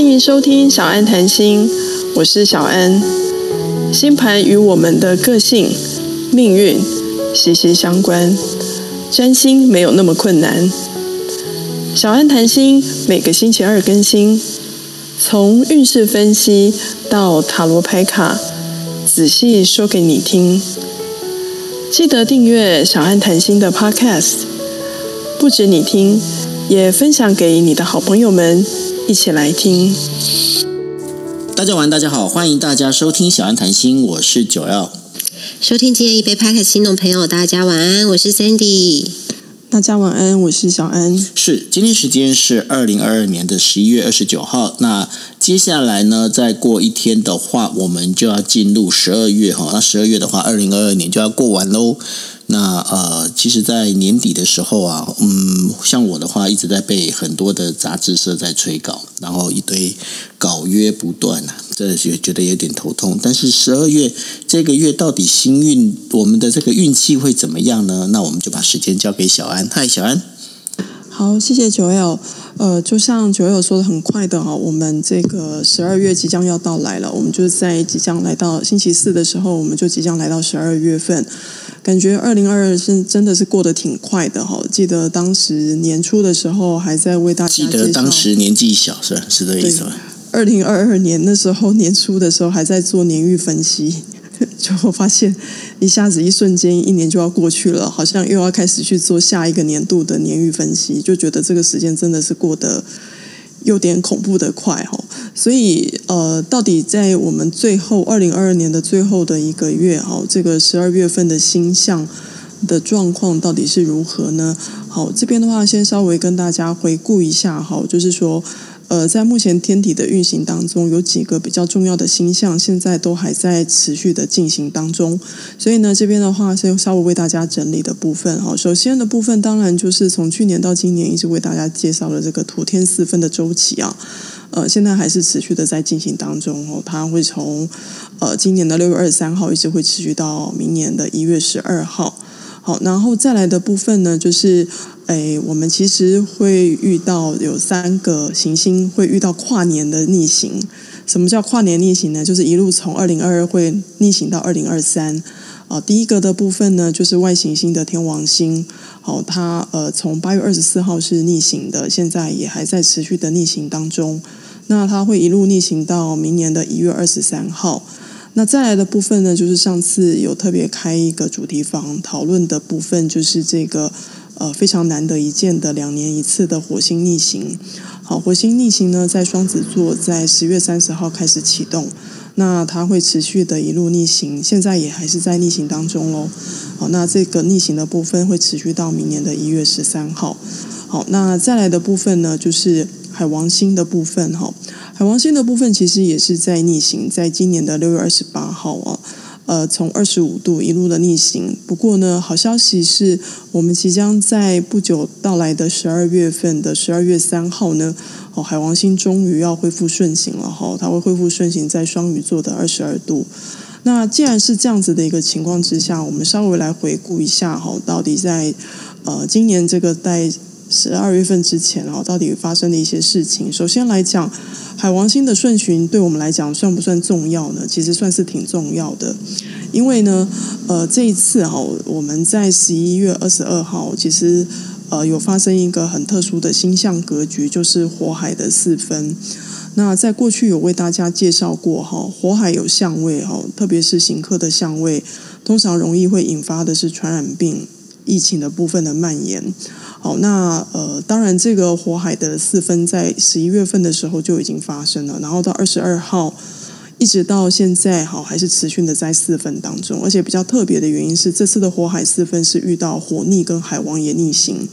欢迎收听小安谈心，我是小安。星盘与我们的个性、命运息息相关，占星没有那么困难。小安谈心每个星期二更新，从运势分析到塔罗牌卡，仔细说给你听。记得订阅小安谈心的 Podcast，不止你听，也分享给你的好朋友们一起来听。大家晚安，大家好，欢迎大家收听小安谈心，我是九 L。收听今天一杯 Podcast 心动朋友，大家晚安，我是 Sandy。大家晚安，我是小安。是，今天时间是二零二二年的十一月二十九号。那接下来呢，再过一天的话，我们就要进入十二月哈。那十二月的话，二零二二年就要过完喽。那呃，其实，在年底的时候啊，嗯，像我的话，一直在被很多的杂志社在催稿，然后一堆稿约不断啊，这也觉得有点头痛。但是十二月这个月到底星运，我们的这个运气会怎么样呢？那我们就把时间交给小安。嗨，小安。好，谢谢九 L。呃，就像九 L 说的，很快的哈，我们这个十二月即将要到来了。我们就在即将来到星期四的时候，我们就即将来到十二月份。感觉二零二二是真的是过得挺快的哈！记得当时年初的时候还在为大家记得当时年纪小是吧？是这意思吗？二零二二年那时候年初的时候还在做年预分析，就发现一下子一瞬间一年就要过去了，好像又要开始去做下一个年度的年运分析，就觉得这个时间真的是过得有点恐怖的快哈。所以，呃，到底在我们最后二零二二年的最后的一个月，哈，这个十二月份的星象的状况到底是如何呢？好，这边的话，先稍微跟大家回顾一下，哈，就是说。呃，在目前天体的运行当中，有几个比较重要的星象，现在都还在持续的进行当中。所以呢，这边的话是稍微为大家整理的部分哈。首先的部分，当然就是从去年到今年一直为大家介绍了这个土天四分的周期啊。呃，现在还是持续的在进行当中哦。它会从呃今年的六月二十三号一直会持续到明年的一月十二号。好，然后再来的部分呢，就是。诶，我们其实会遇到有三个行星会遇到跨年的逆行。什么叫跨年逆行呢？就是一路从二零二二会逆行到二零二三。啊，第一个的部分呢，就是外行星的天王星。好，它呃从八月二十四号是逆行的，现在也还在持续的逆行当中。那它会一路逆行到明年的一月二十三号。那再来的部分呢，就是上次有特别开一个主题房讨论的部分，就是这个。呃，非常难得一见的两年一次的火星逆行。好，火星逆行呢，在双子座，在十月三十号开始启动，那它会持续的一路逆行，现在也还是在逆行当中喽。好，那这个逆行的部分会持续到明年的一月十三号。好，那再来的部分呢，就是海王星的部分哈。海王星的部分其实也是在逆行，在今年的六月二十八号啊。呃，从二十五度一路的逆行。不过呢，好消息是我们即将在不久到来的十二月份的十二月三号呢，哦，海王星终于要恢复顺行了哈，它会恢复顺行在双鱼座的二十二度。那既然是这样子的一个情况之下，我们稍微来回顾一下哈，到底在呃今年这个在十二月份之前哦，到底发生的一些事情。首先来讲。海王星的顺行对我们来讲算不算重要呢？其实算是挺重要的，因为呢，呃，这一次哈，我们在十一月二十二号，其实呃有发生一个很特殊的星象格局，就是火海的四分。那在过去有为大家介绍过哈，火海有相位哈，特别是行客的相位，通常容易会引发的是传染病、疫情的部分的蔓延。好，那呃，当然，这个火海的四分在十一月份的时候就已经发生了，然后到二十二号，一直到现在，好，还是持续的在四分当中。而且比较特别的原因是，这次的火海四分是遇到火逆跟海王也逆行，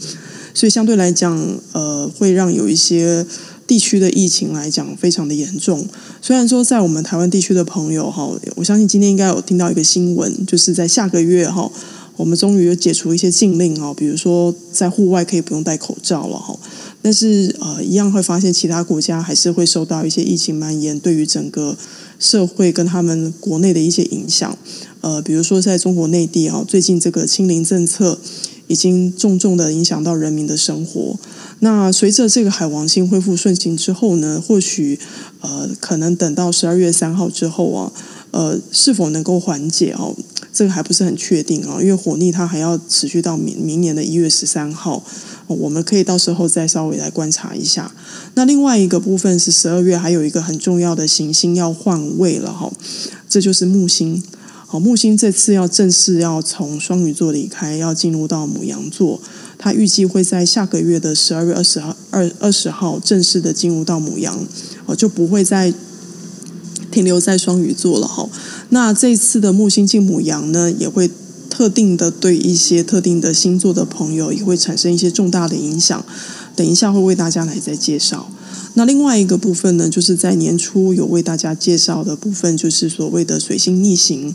所以相对来讲，呃，会让有一些地区的疫情来讲非常的严重。虽然说在我们台湾地区的朋友哈，我相信今天应该有听到一个新闻，就是在下个月哈。我们终于有解除一些禁令哦，比如说在户外可以不用戴口罩了哈。但是呃，一样会发现其他国家还是会受到一些疫情蔓延对于整个社会跟他们国内的一些影响。呃，比如说在中国内地啊，最近这个清零政策已经重重的影响到人民的生活。那随着这个海王星恢复顺行之后呢，或许呃可能等到十二月三号之后啊，呃是否能够缓解哦？这个还不是很确定啊，因为火逆它还要持续到明明年的一月十三号，我们可以到时候再稍微来观察一下。那另外一个部分是十二月还有一个很重要的行星要换位了哈，这就是木星。好，木星这次要正式要从双鱼座离开，要进入到母羊座。它预计会在下个月的十二月二十号二二十号正式的进入到母羊，哦，就不会再停留在双鱼座了哈。那这次的木星进母羊呢，也会特定的对一些特定的星座的朋友也会产生一些重大的影响。等一下会为大家来再介绍。那另外一个部分呢，就是在年初有为大家介绍的部分，就是所谓的水星逆行。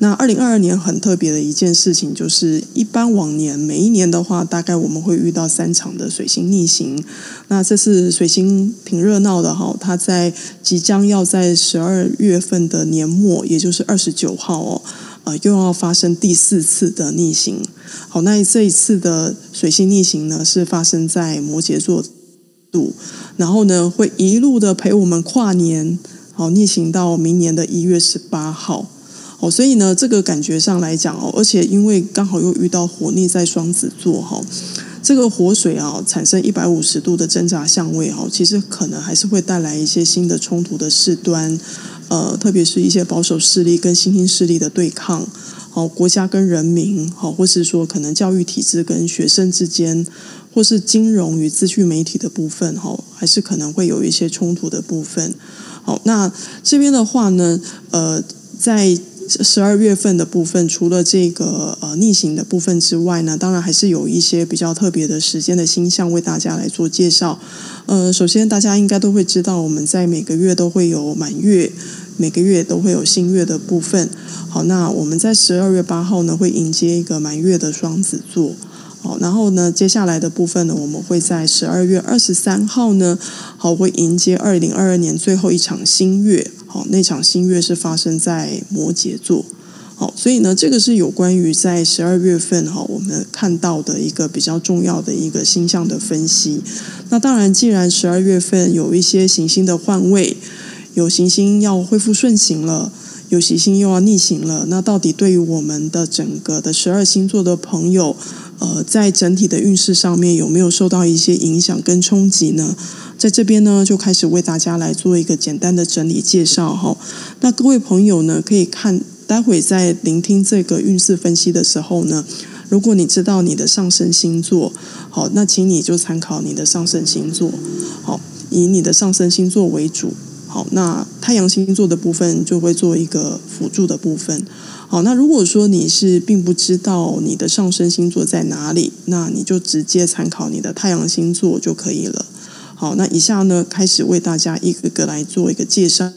那二零二二年很特别的一件事情，就是一般往年每一年的话，大概我们会遇到三场的水星逆行。那这次水星挺热闹的哈，它在即将要在十二月份的年末，也就是二十九号哦，呃，又要发生第四次的逆行。好，那这一次的水星逆行呢，是发生在摩羯座度。然后呢，会一路的陪我们跨年，好逆行到明年的一月十八号，哦，所以呢，这个感觉上来讲哦，而且因为刚好又遇到火逆在双子座哈，这个火水啊产生一百五十度的挣扎相位哈，其实可能还是会带来一些新的冲突的事端，呃，特别是一些保守势力跟新兴势力的对抗，好，国家跟人民，好，或是说可能教育体制跟学生之间。或是金融与资讯媒体的部分，哈，还是可能会有一些冲突的部分。好，那这边的话呢，呃，在十二月份的部分，除了这个呃逆行的部分之外呢，当然还是有一些比较特别的时间的星象为大家来做介绍。呃，首先大家应该都会知道，我们在每个月都会有满月，每个月都会有新月的部分。好，那我们在十二月八号呢，会迎接一个满月的双子座。好，然后呢，接下来的部分呢，我们会在十二月二十三号呢，好，会迎接二零二二年最后一场新月。好，那场新月是发生在摩羯座。好，所以呢，这个是有关于在十二月份哈，我们看到的一个比较重要的一个星象的分析。那当然，既然十二月份有一些行星的换位，有行星要恢复顺行了。有行星又要逆行了，那到底对于我们的整个的十二星座的朋友，呃，在整体的运势上面有没有受到一些影响跟冲击呢？在这边呢，就开始为大家来做一个简单的整理介绍哈。那各位朋友呢，可以看待会在聆听这个运势分析的时候呢，如果你知道你的上升星座，好，那请你就参考你的上升星座，好，以你的上升星座为主。好，那太阳星座的部分就会做一个辅助的部分。好，那如果说你是并不知道你的上升星座在哪里，那你就直接参考你的太阳星座就可以了。好，那以下呢，开始为大家一个个来做一个介绍。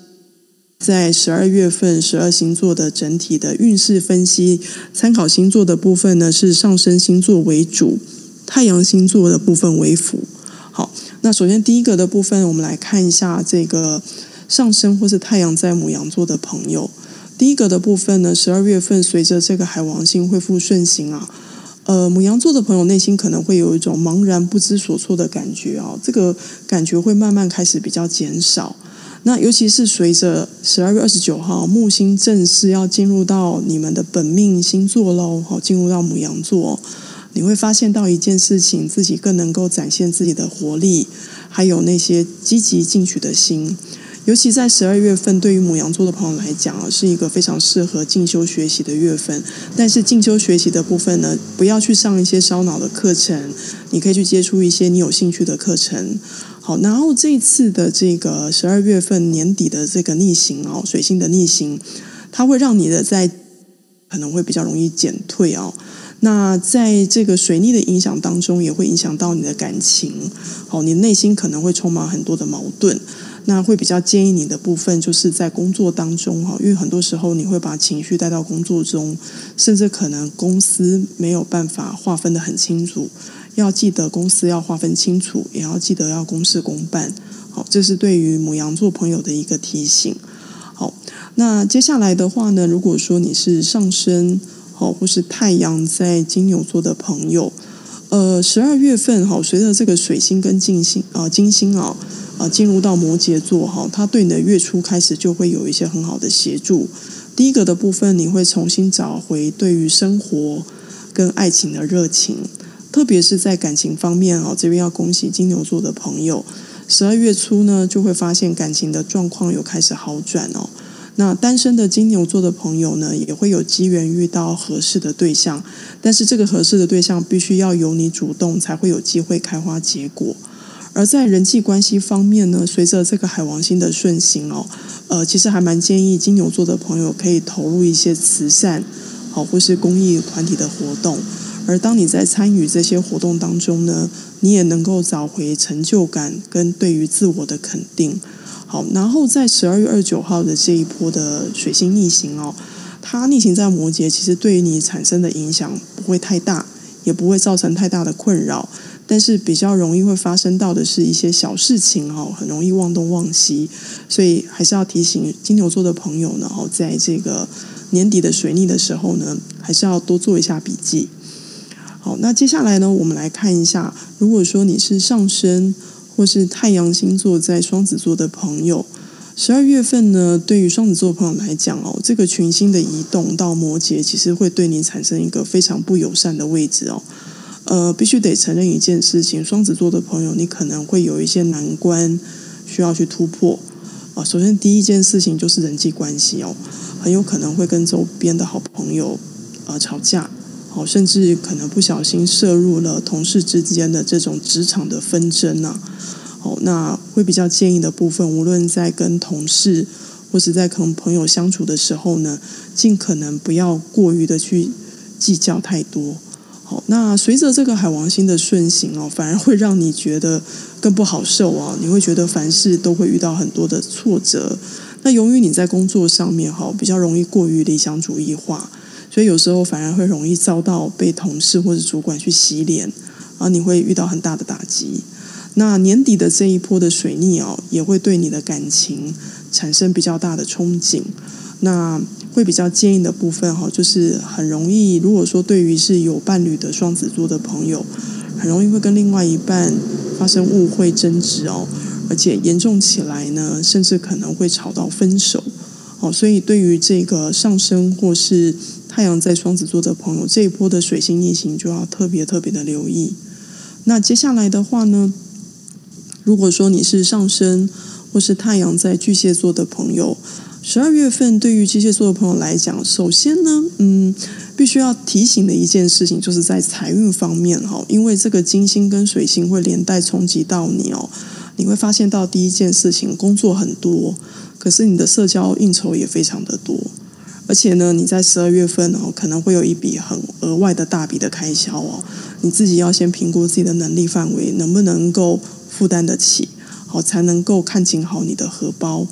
在十二月份十二星座的整体的运势分析，参考星座的部分呢是上升星座为主，太阳星座的部分为辅。好。那首先第一个的部分，我们来看一下这个上升或是太阳在牡羊座的朋友。第一个的部分呢，十二月份随着这个海王星恢复顺行啊，呃，母羊座的朋友内心可能会有一种茫然不知所措的感觉啊，这个感觉会慢慢开始比较减少。那尤其是随着十二月二十九号木星正式要进入到你们的本命星座喽，好，进入到母羊座。你会发现到一件事情，自己更能够展现自己的活力，还有那些积极进取的心。尤其在十二月份，对于母羊座的朋友来讲啊，是一个非常适合进修学习的月份。但是进修学习的部分呢，不要去上一些烧脑的课程，你可以去接触一些你有兴趣的课程。好，然后这一次的这个十二月份年底的这个逆行哦，水星的逆行，它会让你的在可能会比较容易减退哦。那在这个水逆的影响当中，也会影响到你的感情，好，你内心可能会充满很多的矛盾。那会比较建议你的部分，就是在工作当中哈，因为很多时候你会把情绪带到工作中，甚至可能公司没有办法划分得很清楚，要记得公司要划分清楚，也要记得要公事公办。好，这是对于母羊座朋友的一个提醒。好，那接下来的话呢，如果说你是上升。好，或是太阳在金牛座的朋友，呃，十二月份哈，随着这个水星跟金星啊、呃，金星啊啊进入到摩羯座哈，它对你的月初开始就会有一些很好的协助。第一个的部分，你会重新找回对于生活跟爱情的热情，特别是在感情方面哦。这边要恭喜金牛座的朋友，十二月初呢就会发现感情的状况有开始好转哦。那单身的金牛座的朋友呢，也会有机缘遇到合适的对象，但是这个合适的对象必须要由你主动，才会有机会开花结果。而在人际关系方面呢，随着这个海王星的顺行哦，呃，其实还蛮建议金牛座的朋友可以投入一些慈善，好或是公益团体的活动。而当你在参与这些活动当中呢，你也能够找回成就感跟对于自我的肯定。好，然后在十二月二十九号的这一波的水星逆行哦，它逆行在摩羯，其实对于你产生的影响不会太大，也不会造成太大的困扰。但是比较容易会发生到的是一些小事情哈，很容易忘东忘西，所以还是要提醒金牛座的朋友呢，哈，在这个年底的水逆的时候呢，还是要多做一下笔记。好，那接下来呢，我们来看一下，如果说你是上升或是太阳星座在双子座的朋友，十二月份呢，对于双子座朋友来讲哦，这个群星的移动到摩羯，其实会对你产生一个非常不友善的位置哦。呃，必须得承认一件事情，双子座的朋友，你可能会有一些难关需要去突破啊、首先，第一件事情就是人际关系哦，很有可能会跟周边的好朋友呃吵架，好、甚至可能不小心涉入了同事之间的这种职场的纷争呐、啊。好、那会比较建议的部分，无论在跟同事或是在跟朋友相处的时候呢，尽可能不要过于的去计较太多。那随着这个海王星的顺行哦，反而会让你觉得更不好受啊！你会觉得凡事都会遇到很多的挫折。那由于你在工作上面哈，比较容易过于理想主义化，所以有时候反而会容易遭到被同事或者主管去洗脸，啊，你会遇到很大的打击。那年底的这一波的水逆哦，也会对你的感情产生比较大的憧憬。那会比较建议的部分哈，就是很容易，如果说对于是有伴侣的双子座的朋友，很容易会跟另外一半发生误会争执哦，而且严重起来呢，甚至可能会吵到分手哦。所以对于这个上升或是太阳在双子座的朋友，这一波的水星逆行就要特别特别的留意。那接下来的话呢，如果说你是上升或是太阳在巨蟹座的朋友。十二月份对于巨蟹座的朋友来讲，首先呢，嗯，必须要提醒的一件事情，就是在财运方面哈，因为这个金星跟水星会连带冲击到你哦，你会发现到第一件事情，工作很多，可是你的社交应酬也非常的多，而且呢，你在十二月份哦，可能会有一笔很额外的大笔的开销哦，你自己要先评估自己的能力范围，能不能够负担得起，好，才能够看紧好你的荷包。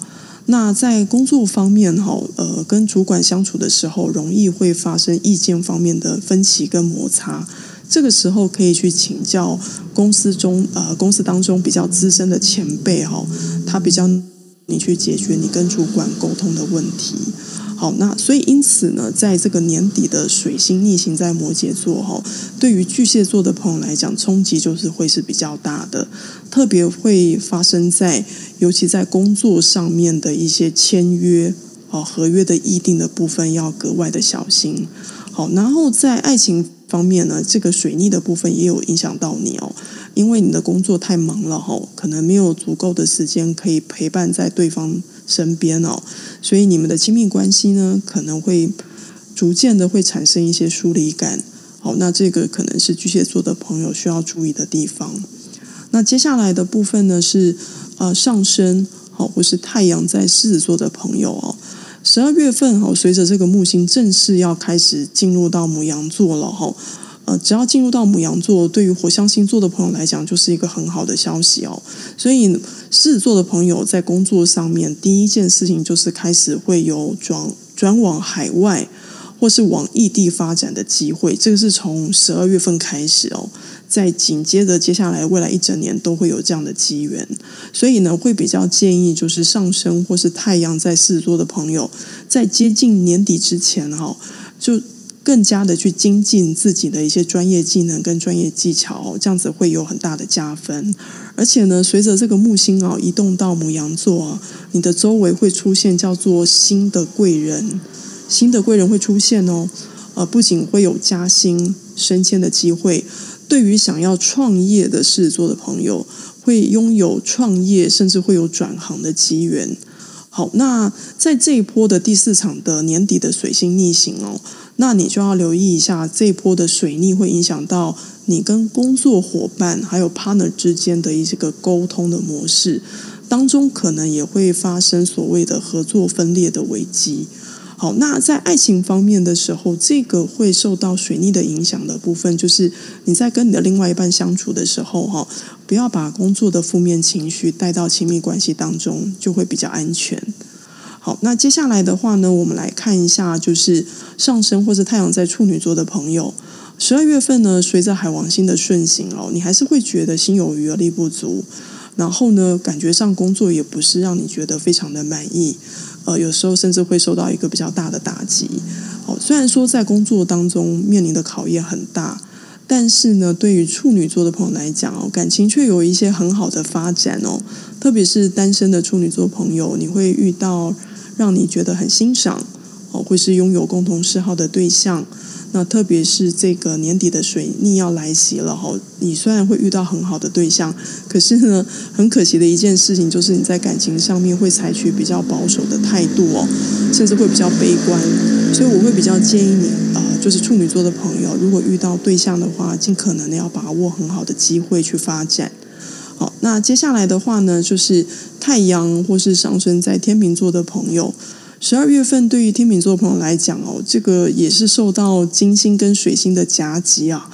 那在工作方面，哈，呃，跟主管相处的时候，容易会发生意见方面的分歧跟摩擦。这个时候可以去请教公司中，呃，公司当中比较资深的前辈，哈，他比较你去解决你跟主管沟通的问题。好，那所以因此呢，在这个年底的水星逆行在摩羯座哈，对于巨蟹座的朋友来讲，冲击就是会是比较大的，特别会发生在尤其在工作上面的一些签约哦，合约的议定的部分要格外的小心。好，然后在爱情方面呢，这个水逆的部分也有影响到你哦，因为你的工作太忙了哈，可能没有足够的时间可以陪伴在对方身边哦，所以你们的亲密关系呢，可能会逐渐的会产生一些疏离感。好，那这个可能是巨蟹座的朋友需要注意的地方。那接下来的部分呢，是呃上升好或是太阳在狮子座的朋友哦，十二月份哦，随着这个木星正式要开始进入到牡羊座了哈。呃，只要进入到母羊座，对于火象星座的朋友来讲，就是一个很好的消息哦。所以，狮子座的朋友在工作上面，第一件事情就是开始会有转转往海外或是往异地发展的机会。这个是从十二月份开始哦，在紧接着接下来未来一整年都会有这样的机缘。所以呢，会比较建议就是上升或是太阳在狮子座的朋友，在接近年底之前哈，就。更加的去精进自己的一些专业技能跟专业技巧，这样子会有很大的加分。而且呢，随着这个木星啊移动到牡羊座，你的周围会出现叫做新的贵人，新的贵人会出现哦。呃，不仅会有加薪升迁的机会，对于想要创业的狮子座的朋友，会拥有创业甚至会有转行的机缘。好，那在这一波的第四场的年底的水星逆行哦，那你就要留意一下这一波的水逆会影响到你跟工作伙伴还有 partner 之间的一些个沟通的模式当中，可能也会发生所谓的合作分裂的危机。好，那在爱情方面的时候，这个会受到水逆的影响的部分，就是你在跟你的另外一半相处的时候，哈，不要把工作的负面情绪带到亲密关系当中，就会比较安全。好，那接下来的话呢，我们来看一下，就是上升或是太阳在处女座的朋友，十二月份呢，随着海王星的顺行哦，你还是会觉得心有余而力不足，然后呢，感觉上工作也不是让你觉得非常的满意。呃，有时候甚至会受到一个比较大的打击。哦，虽然说在工作当中面临的考验很大，但是呢，对于处女座的朋友来讲哦，感情却有一些很好的发展哦。特别是单身的处女座朋友，你会遇到让你觉得很欣赏哦，会是拥有共同嗜好的对象。那特别是这个年底的水逆要来袭了哈，你虽然会遇到很好的对象，可是呢，很可惜的一件事情就是你在感情上面会采取比较保守的态度哦，甚至会比较悲观。所以我会比较建议你啊、就是处女座的朋友，如果遇到对象的话，尽可能的要把握很好的机会去发展。好，那接下来的话呢，就是太阳或是上升在天秤座的朋友。十二月份对于天秤座朋友来讲哦，这个也是受到金星跟水星的夹击啊，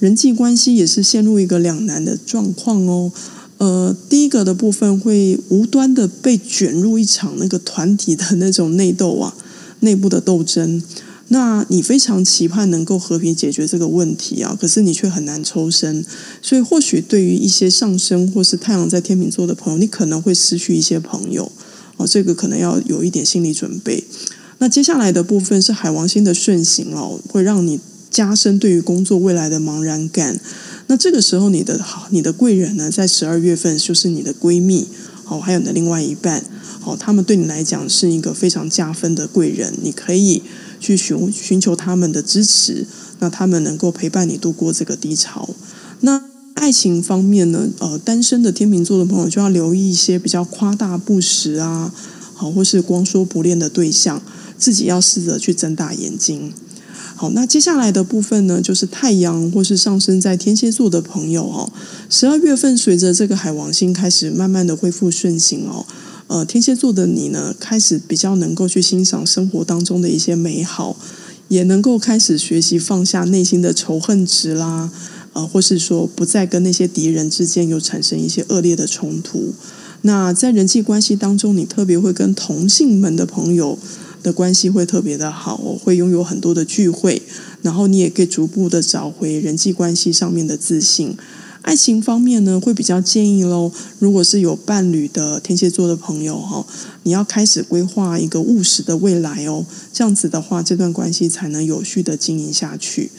人际关系也是陷入一个两难的状况哦。呃，第一个的部分会无端的被卷入一场那个团体的那种内斗啊，内部的斗争。那你非常期盼能够和平解决这个问题啊，可是你却很难抽身。所以或许对于一些上升或是太阳在天秤座的朋友，你可能会失去一些朋友。哦，这个可能要有一点心理准备。那接下来的部分是海王星的顺行哦，会让你加深对于工作未来的茫然感。那这个时候，你的好，你的贵人呢，在十二月份就是你的闺蜜哦，还有你的另外一半哦，他们对你来讲是一个非常加分的贵人，你可以去寻寻求他们的支持，那他们能够陪伴你度过这个低潮。那爱情方面呢，呃，单身的天秤座的朋友就要留意一些比较夸大不实啊，好，或是光说不练的对象，自己要试着去睁大眼睛。好，那接下来的部分呢，就是太阳或是上升在天蝎座的朋友哦，十二月份随着这个海王星开始慢慢的恢复顺行哦，呃，天蝎座的你呢，开始比较能够去欣赏生活当中的一些美好，也能够开始学习放下内心的仇恨值啦。呃，或是说不再跟那些敌人之间有产生一些恶劣的冲突。那在人际关系当中，你特别会跟同性们的朋友的关系会特别的好，会拥有很多的聚会，然后你也可以逐步的找回人际关系上面的自信。爱情方面呢，会比较建议喽，如果是有伴侣的天蝎座的朋友哈，你要开始规划一个务实的未来哦，这样子的话，这段关系才能有序的经营下去。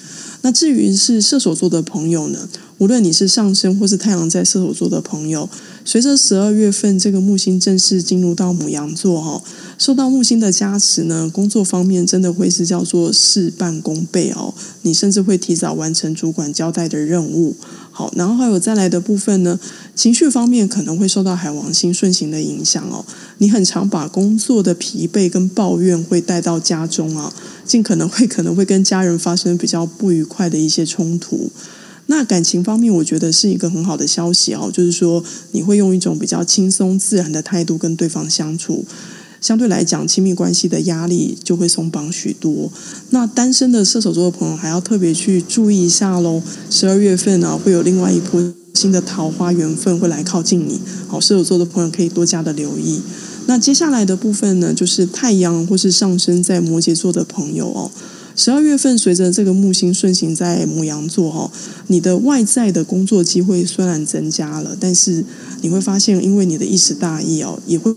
那至于是射手座的朋友呢，无论你是上升或是太阳在射手座的朋友，随着十二月份这个木星正式进入到母羊座哈，受到木星的加持呢，工作方面真的会是叫做事半功倍哦，你甚至会提早完成主管交代的任务。好，然后还有再来的部分呢，情绪方面可能会受到海王星顺行的影响哦，你很常把工作的疲惫跟抱怨会带到家中啊。尽可能会可能会跟家人发生比较不愉快的一些冲突。那感情方面，我觉得是一个很好的消息哦，就是说你会用一种比较轻松自然的态度跟对方相处，相对来讲，亲密关系的压力就会松绑许多。那单身的射手座的朋友还要特别去注意一下喽，十二月份呢会有另外一波新的桃花缘分会来靠近你，好，射手座的朋友可以多加的留意。那接下来的部分呢，就是太阳或是上升在摩羯座的朋友哦。十二月份随着这个木星顺行在牡羊座哦，你的外在的工作机会虽然增加了，但是你会发现，因为你的一时大意哦，也会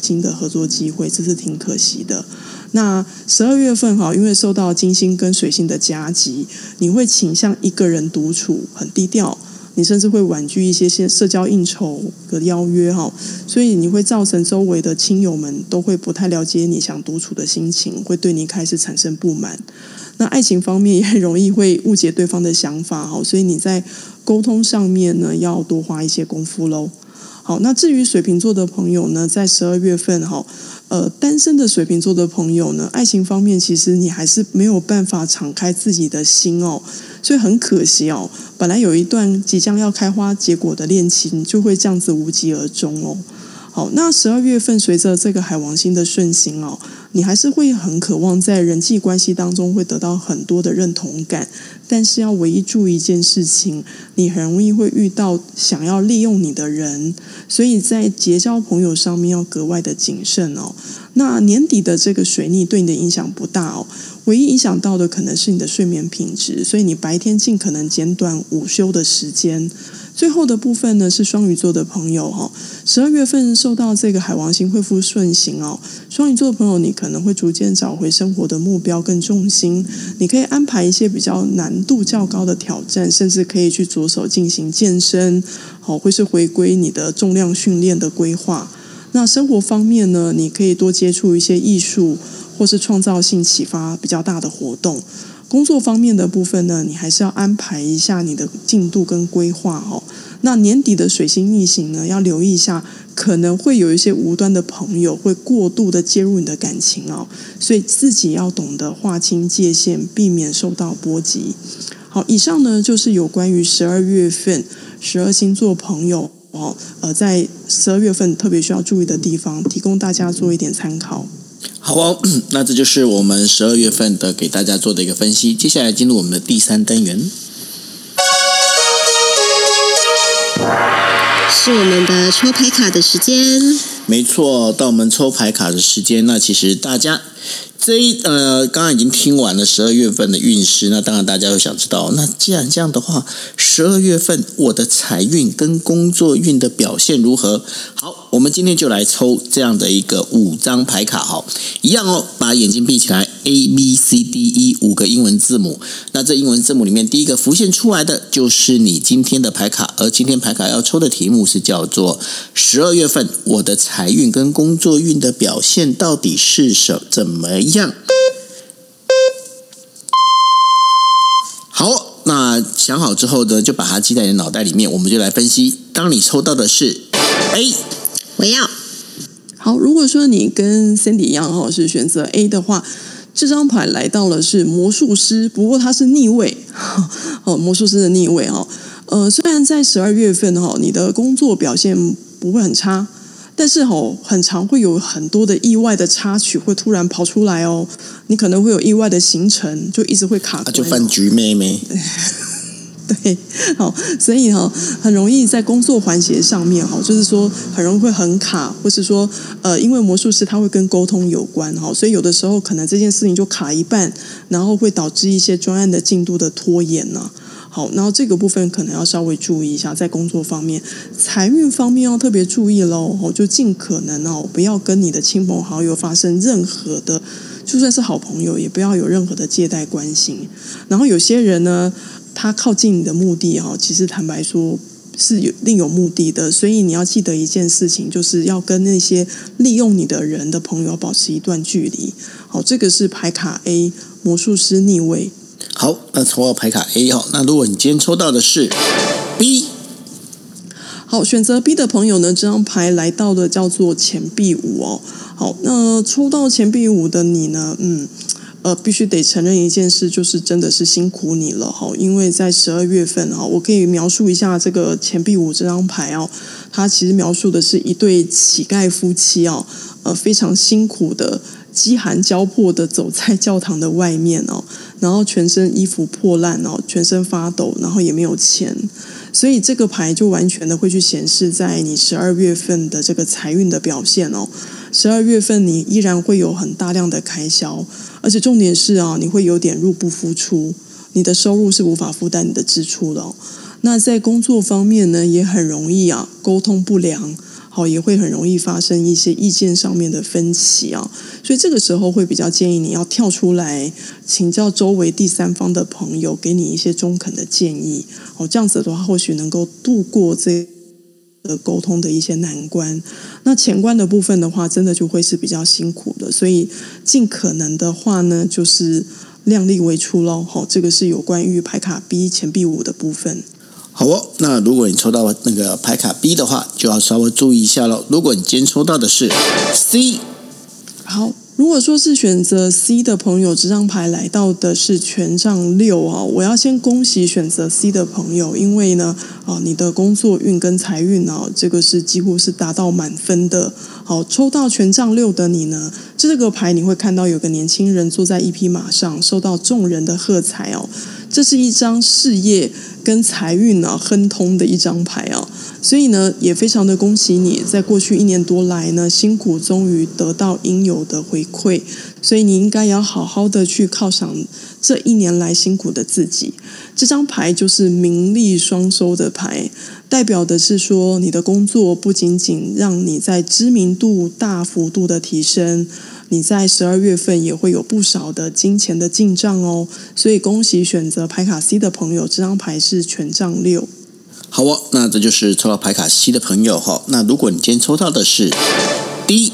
新的合作机会，这是挺可惜的。那十二月份哈，因为受到金星跟水星的夹击，你会倾向一个人独处，很低调。你甚至会婉拒一些些社交应酬的邀约哈，所以你会造成周围的亲友们都会不太了解你想独处的心情，会对你开始产生不满。那爱情方面也很容易会误解对方的想法哈，所以你在沟通上面呢要多花一些功夫喽。好，那至于水瓶座的朋友呢，在十二月份哈。呃，单身的水瓶座的朋友呢，爱情方面其实你还是没有办法敞开自己的心哦，所以很可惜哦。本来有一段即将要开花结果的恋情，就会这样子无疾而终哦。好，那十二月份随着这个海王星的顺行哦，你还是会很渴望在人际关系当中会得到很多的认同感，但是要唯一注意一件事情，你很容易会遇到想要利用你的人，所以在结交朋友上面要格外的谨慎哦。那年底的这个水逆对你的影响不大哦，唯一影响到的可能是你的睡眠品质，所以你白天尽可能减短午休的时间。最后的部分呢，是双鱼座的朋友哈，十二月份受到这个海王星恢复顺行哦，双鱼座的朋友你可能会逐渐找回生活的目标跟重心，你可以安排一些比较难度较高的挑战，甚至可以去着手进行健身，好，或是回归你的重量训练的规划。那生活方面呢，你可以多接触一些艺术或是创造性启发比较大的活动。工作方面的部分呢，你还是要安排一下你的进度跟规划哦。那年底的水星逆行呢，要留意一下，可能会有一些无端的朋友会过度的介入你的感情哦，所以自己要懂得划清界限，避免受到波及。好，以上呢就是有关于十二月份十二星座朋友哦，呃，在十二月份特别需要注意的地方，提供大家做一点参考。好哦，那这就是我们十二月份的给大家做的一个分析。接下来进入我们的第三单元，是我们的抽牌卡的时间。没错，到我们抽牌卡的时间，那其实大家。这一呃，刚刚已经听完了十二月份的运势，那当然大家会想知道，那既然这样的话，十二月份我的财运跟工作运的表现如何？好，我们今天就来抽这样的一个五张牌卡，好，一样哦，把眼睛闭起来，A B C D E 五个英文字母，那这英文字母里面第一个浮现出来的就是你今天的牌卡，而今天牌卡要抽的题目是叫做十二月份我的财运跟工作运的表现到底是什怎怎么样？好，那想好之后呢，就把它记在你的脑袋里面。我们就来分析。当你抽到的是 A，我要。好，如果说你跟 Cindy 一样哈，是选择 A 的话，这张牌来到了是魔术师，不过它是逆位。哦，魔术师的逆位哈。呃，虽然在十二月份哈，你的工作表现不会很差。但是哦，很常会有很多的意外的插曲会突然跑出来哦，你可能会有意外的行程，就一直会卡就饭局妹妹。对，好，所以哈，很容易在工作环节上面哈，就是说很容易会很卡，或是说呃，因为魔术师他会跟沟通有关哈，所以有的时候可能这件事情就卡一半，然后会导致一些专案的进度的拖延呢。好，然后这个部分可能要稍微注意一下，在工作方面，财运方面要特别注意喽。就尽可能哦，不要跟你的亲朋好友发生任何的，就算是好朋友，也不要有任何的借贷关系。然后有些人呢，他靠近你的目的哈，其实坦白说是有另有目的的，所以你要记得一件事情，就是要跟那些利用你的人的朋友保持一段距离。好，这个是牌卡 A 魔术师逆位。好，那抽到牌卡 A 哦。那如果你今天抽到的是 B，好，选择 B 的朋友呢，这张牌来到的叫做钱币五哦。好，那抽到钱币五的你呢，嗯，呃，必须得承认一件事，就是真的是辛苦你了哈。因为在十二月份哈，我可以描述一下这个钱币五这张牌哦。它其实描述的是一对乞丐夫妻哦，呃，非常辛苦的。饥寒交迫的走在教堂的外面哦，然后全身衣服破烂哦，全身发抖，然后也没有钱，所以这个牌就完全的会去显示在你十二月份的这个财运的表现哦。十二月份你依然会有很大量的开销，而且重点是啊，你会有点入不敷出，你的收入是无法负担你的支出的哦。那在工作方面呢，也很容易啊，沟通不良。好，也会很容易发生一些意见上面的分歧啊。所以这个时候会比较建议你要跳出来请教周围第三方的朋友，给你一些中肯的建议。哦，这样子的话，或许能够度过这的沟通的一些难关。那前关的部分的话，真的就会是比较辛苦的。所以尽可能的话呢，就是量力为出喽。好，这个是有关于牌卡 B 钱币五的部分。好哦，那如果你抽到那个牌卡 B 的话，就要稍微注意一下喽。如果你今天抽到的是 C，好。如果说是选择 C 的朋友，这张牌来到的是权杖六啊！我要先恭喜选择 C 的朋友，因为呢，啊，你的工作运跟财运啊，这个是几乎是达到满分的。好，抽到权杖六的你呢，这个牌你会看到有个年轻人坐在一匹马上，受到众人的喝彩哦。这是一张事业跟财运啊亨通的一张牌啊。所以呢，也非常的恭喜你，在过去一年多来呢，辛苦终于得到应有的回馈，所以你应该要好好的去犒赏这一年来辛苦的自己。这张牌就是名利双收的牌，代表的是说，你的工作不仅仅让你在知名度大幅度的提升，你在十二月份也会有不少的金钱的进账哦。所以恭喜选择牌卡 C 的朋友，这张牌是权杖六。好哦，那这就是抽到牌卡 C 的朋友哈。那如果你今天抽到的是 D，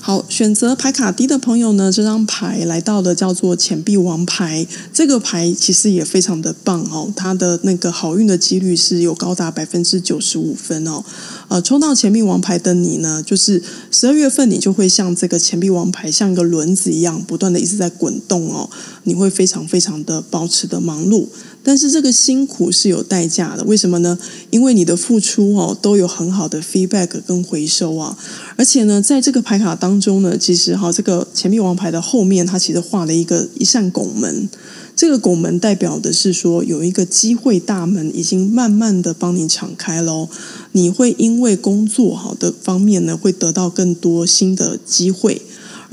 好，选择牌卡 D 的朋友呢，这张牌来到的叫做钱币王牌。这个牌其实也非常的棒哦，它的那个好运的几率是有高达百分之九十五分哦。呃，抽到钱币王牌的你呢，就是十二月份你就会像这个钱币王牌，像一个轮子一样，不断的一直在滚动哦。你会非常非常的保持的忙碌。但是这个辛苦是有代价的，为什么呢？因为你的付出哦都有很好的 feedback 跟回收啊，而且呢，在这个牌卡当中呢，其实哈这个钱币王牌的后面，它其实画了一个一扇拱门，这个拱门代表的是说有一个机会大门已经慢慢的帮你敞开喽，你会因为工作好的方面呢，会得到更多新的机会。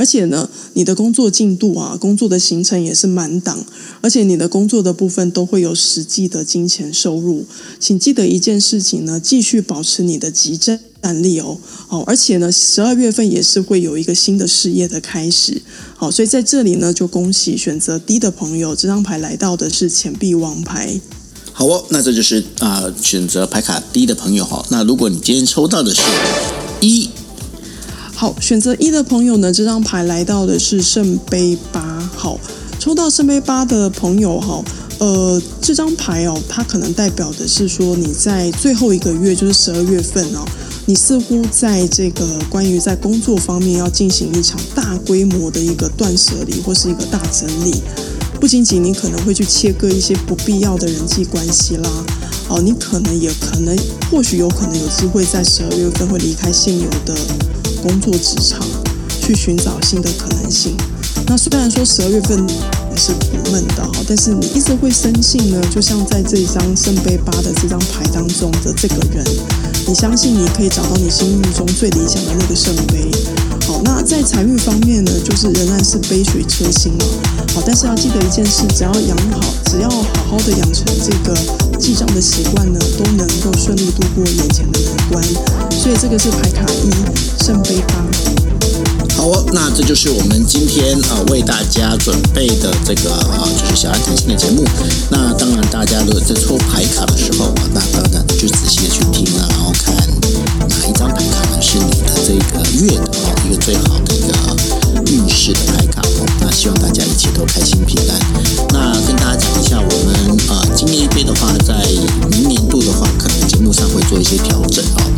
而且呢，你的工作进度啊，工作的行程也是满档，而且你的工作的部分都会有实际的金钱收入。请记得一件事情呢，继续保持你的即战力哦。好，而且呢，十二月份也是会有一个新的事业的开始。好，所以在这里呢，就恭喜选择 D 的朋友，这张牌来到的是钱币王牌。好哦，那这就是啊、选择牌卡 D 的朋友哈。那如果你今天抽到的是一。好，选择一的朋友呢，这张牌来到的是圣杯八。好，抽到圣杯八的朋友哈，呃，这张牌哦，它可能代表的是说你在最后一个月，就是十二月份哦，你似乎在这个关于在工作方面要进行一场大规模的一个断舍离或是一个大整理。不仅仅你可能会去切割一些不必要的人际关系啦，哦，你可能也可能或许有可能有机会在十二月份会离开现有的。工作职场去寻找新的可能性。那虽然说十二月份你是不闷的哈，但是你一直会深信呢，就像在这一张圣杯八的这张牌当中的这个人，你相信你可以找到你心目中最理想的那个圣杯。那在财运方面呢，就是仍然是杯水车薪啊。好，但是要记得一件事，只要养好，只要好好的养成这个记账的习惯呢，都能够顺利度过眼前的难关。所以这个是牌卡一圣杯八。好哦，那这就是我们今天啊、为大家准备的这个啊、就是小安谈心的节目。那当然，大家如果在抽牌卡的时候啊，那当然就仔细的去听啊，然后看哪一张牌卡呢是你的这个月的开心平安。那跟大家讲一下，我们啊今年一杯的话，在明年度的话，可能节目上会做一些调整啊。